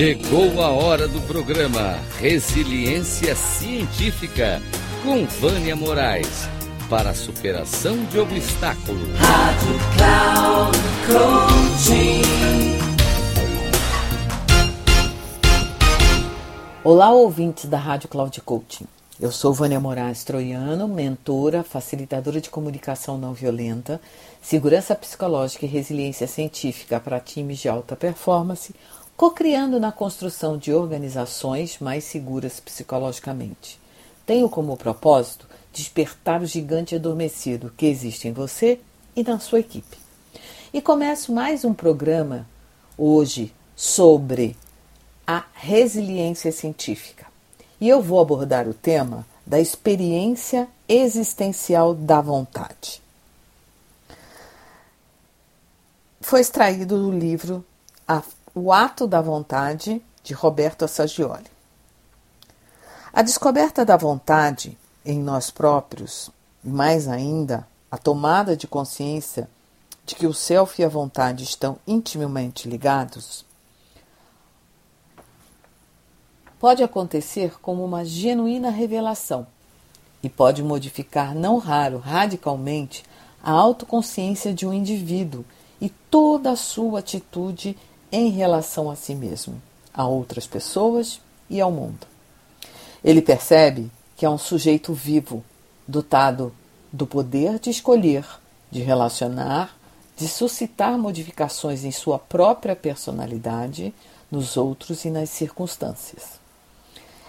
Chegou a hora do programa Resiliência Científica com Vânia Moraes para a superação de obstáculos. Rádio Cloud Coaching. Olá, ouvintes da Rádio Cloud Coaching. Eu sou Vânia Moraes Troiano, mentora, facilitadora de comunicação não violenta, segurança psicológica e resiliência científica para times de alta performance, co-criando na construção de organizações mais seguras psicologicamente. Tenho como propósito despertar o gigante adormecido que existe em você e na sua equipe. E começo mais um programa hoje sobre a resiliência científica. E eu vou abordar o tema da experiência existencial da vontade. Foi extraído do livro O Ato da Vontade, de Roberto Assagioli. A descoberta da vontade em nós próprios, e mais ainda, a tomada de consciência de que o self e a vontade estão intimamente ligados, pode acontecer como uma genuína revelação e pode modificar, não raro, radicalmente, a autoconsciência de um indivíduo e toda a sua atitude em relação a si mesmo, a outras pessoas e ao mundo. Ele percebe que é um sujeito vivo, dotado do poder de escolher, de relacionar, de suscitar modificações em sua própria personalidade, nos outros e nas circunstâncias.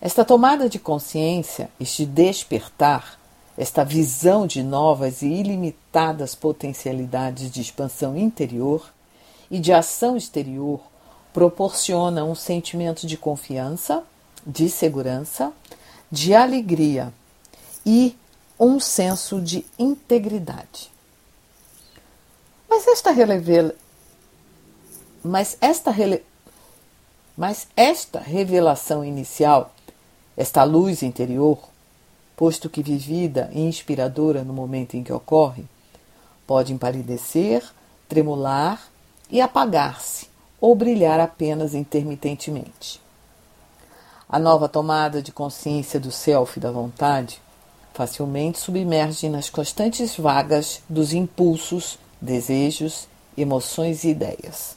Esta tomada de consciência, este despertar, esta visão de novas e ilimitadas potencialidades de expansão interior e de ação exterior proporciona um sentimento de confiança, de segurança, de alegria e um senso de integridade. Mas esta revela... mas esta rele... mas esta revelação inicial esta luz interior, posto que vivida e inspiradora no momento em que ocorre, pode empalidecer, tremular e apagar-se ou brilhar apenas intermitentemente. A nova tomada de consciência do self e da vontade facilmente submerge nas constantes vagas dos impulsos, desejos, emoções e ideias.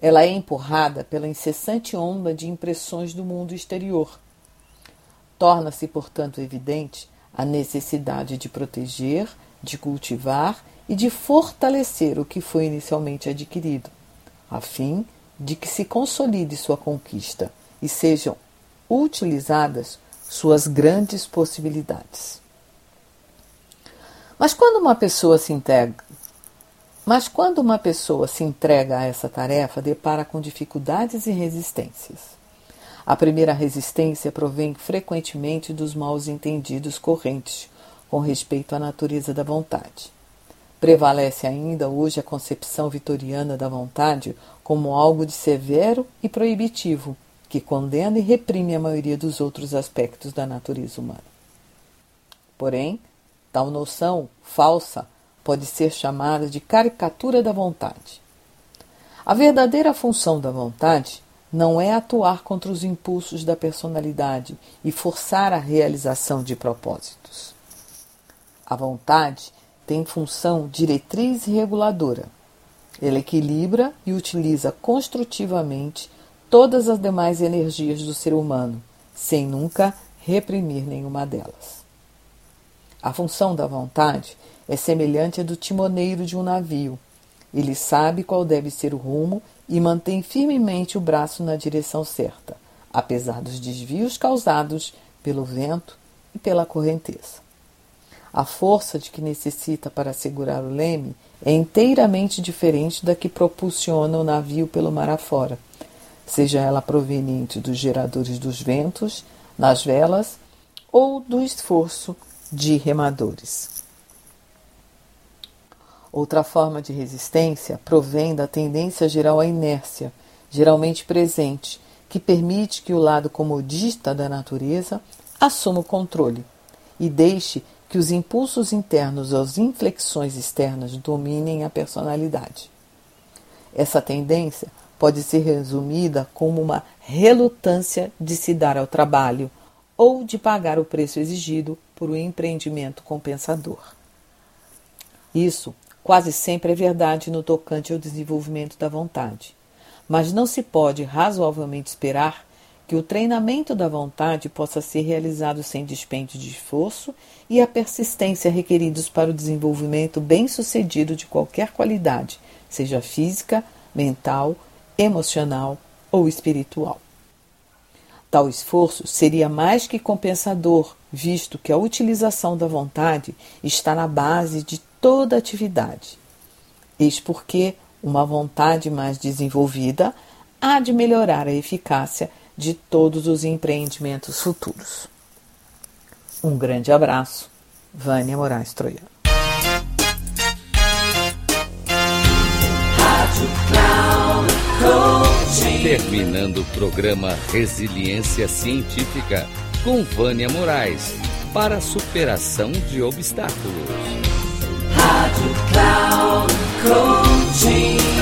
Ela é empurrada pela incessante onda de impressões do mundo exterior Torna-se, portanto, evidente a necessidade de proteger, de cultivar e de fortalecer o que foi inicialmente adquirido, a fim de que se consolide sua conquista e sejam utilizadas suas grandes possibilidades. Mas quando uma pessoa se integra, mas quando uma pessoa se entrega a essa tarefa, depara com dificuldades e resistências. A primeira resistência provém frequentemente dos maus entendidos correntes com respeito à natureza da vontade. Prevalece ainda hoje a concepção vitoriana da vontade como algo de severo e proibitivo, que condena e reprime a maioria dos outros aspectos da natureza humana. Porém, tal noção falsa pode ser chamada de caricatura da vontade. A verdadeira função da vontade não é atuar contra os impulsos da personalidade e forçar a realização de propósitos. A vontade tem função diretriz e reguladora. Ela equilibra e utiliza construtivamente todas as demais energias do ser humano, sem nunca reprimir nenhuma delas. A função da vontade é semelhante à do timoneiro de um navio. Ele sabe qual deve ser o rumo e mantém firmemente o braço na direção certa, apesar dos desvios causados pelo vento e pela correnteza. A força de que necessita para segurar o leme é inteiramente diferente da que propulsiona o navio pelo mar afora, seja ela proveniente dos geradores dos ventos, nas velas ou do esforço de remadores. Outra forma de resistência provém da tendência geral à inércia, geralmente presente, que permite que o lado comodista da natureza assuma o controle e deixe que os impulsos internos ou as inflexões externas dominem a personalidade. Essa tendência pode ser resumida como uma relutância de se dar ao trabalho ou de pagar o preço exigido por um empreendimento compensador. Isso quase sempre é verdade no tocante ao desenvolvimento da vontade, mas não se pode razoavelmente esperar que o treinamento da vontade possa ser realizado sem dispêndio de esforço e a persistência requeridos para o desenvolvimento bem-sucedido de qualquer qualidade, seja física, mental, emocional ou espiritual. Tal esforço seria mais que compensador, visto que a utilização da vontade está na base de toda atividade. Eis porque uma vontade mais desenvolvida há de melhorar a eficácia de todos os empreendimentos futuros. Um grande abraço, Vânia Moraes Troiano. Terminando o programa Resiliência Científica com Vânia Moraes para a superação de obstáculos. Rádio Cloud Coaching.